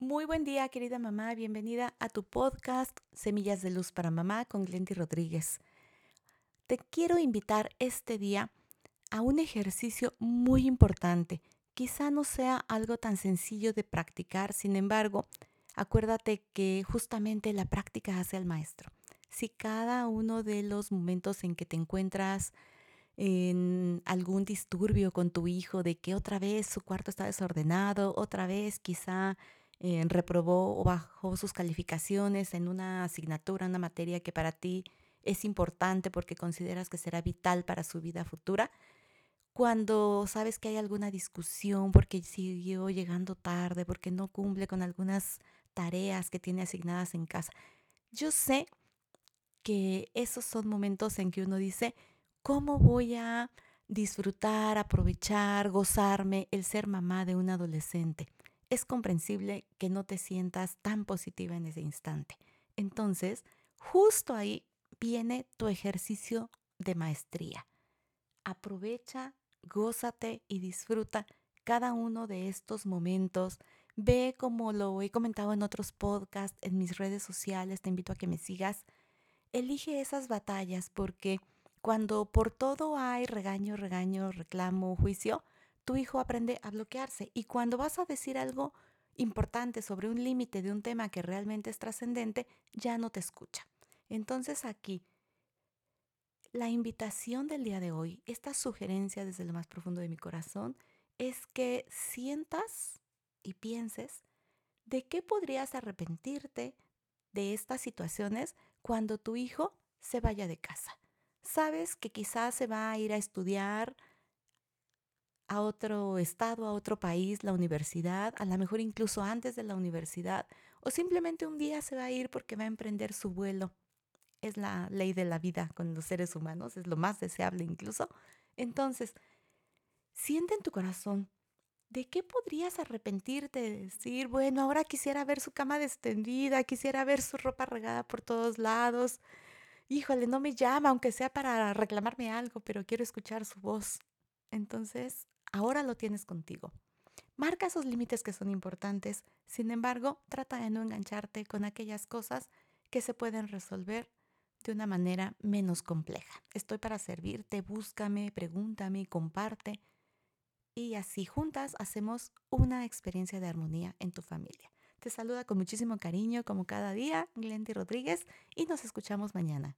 Muy buen día, querida mamá. Bienvenida a tu podcast Semillas de Luz para Mamá con Glendy Rodríguez. Te quiero invitar este día a un ejercicio muy importante. Quizá no sea algo tan sencillo de practicar, sin embargo, acuérdate que justamente la práctica hace al maestro. Si cada uno de los momentos en que te encuentras en algún disturbio con tu hijo, de que otra vez su cuarto está desordenado, otra vez quizá eh, reprobó o bajó sus calificaciones en una asignatura, una materia que para ti es importante porque consideras que será vital para su vida futura, cuando sabes que hay alguna discusión porque siguió llegando tarde, porque no cumple con algunas tareas que tiene asignadas en casa. Yo sé que esos son momentos en que uno dice, ¿cómo voy a disfrutar, aprovechar, gozarme el ser mamá de un adolescente? Es comprensible que no te sientas tan positiva en ese instante. Entonces, justo ahí viene tu ejercicio de maestría. Aprovecha gózate y disfruta cada uno de estos momentos. Ve como lo he comentado en otros podcasts, en mis redes sociales, te invito a que me sigas. Elige esas batallas porque cuando por todo hay regaño, regaño, reclamo, juicio, tu hijo aprende a bloquearse. Y cuando vas a decir algo importante sobre un límite de un tema que realmente es trascendente, ya no te escucha. Entonces aquí la invitación del día de hoy, esta sugerencia desde lo más profundo de mi corazón, es que sientas y pienses de qué podrías arrepentirte de estas situaciones cuando tu hijo se vaya de casa. Sabes que quizás se va a ir a estudiar a otro estado, a otro país, la universidad, a lo mejor incluso antes de la universidad, o simplemente un día se va a ir porque va a emprender su vuelo es la ley de la vida con los seres humanos, es lo más deseable incluso. Entonces, siente en tu corazón, ¿de qué podrías arrepentirte de decir, bueno, ahora quisiera ver su cama extendida, quisiera ver su ropa regada por todos lados? Híjole, no me llama, aunque sea para reclamarme algo, pero quiero escuchar su voz. Entonces, ahora lo tienes contigo. Marca esos límites que son importantes, sin embargo, trata de no engancharte con aquellas cosas que se pueden resolver de una manera menos compleja. Estoy para servirte, búscame, pregúntame, comparte. Y así juntas hacemos una experiencia de armonía en tu familia. Te saluda con muchísimo cariño, como cada día, Glendy Rodríguez, y nos escuchamos mañana.